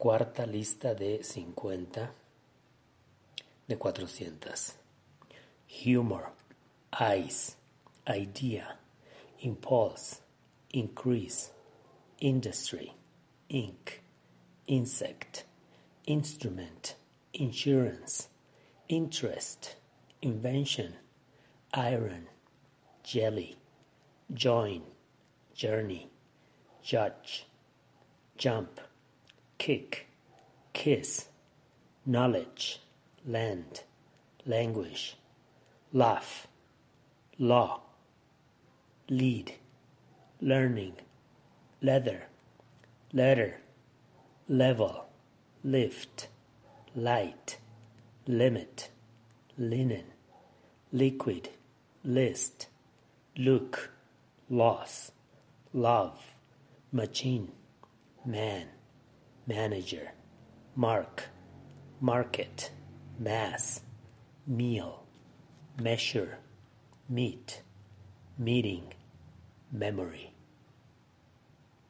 cuarta lista de cincuenta de cuatrocientas. Humor, eyes, idea, impulse, increase, industry, ink, insect, instrument, insurance, interest, invention, iron, jelly, join, journey, judge, jump, kick, kiss, knowledge, land, language, laugh, law, lead, learning, leather, letter, level, lift, light, limit, linen, liquid, list, look, loss, love, machine, man, manager, mark, market, mass, meal, measure, meet, meeting, memory.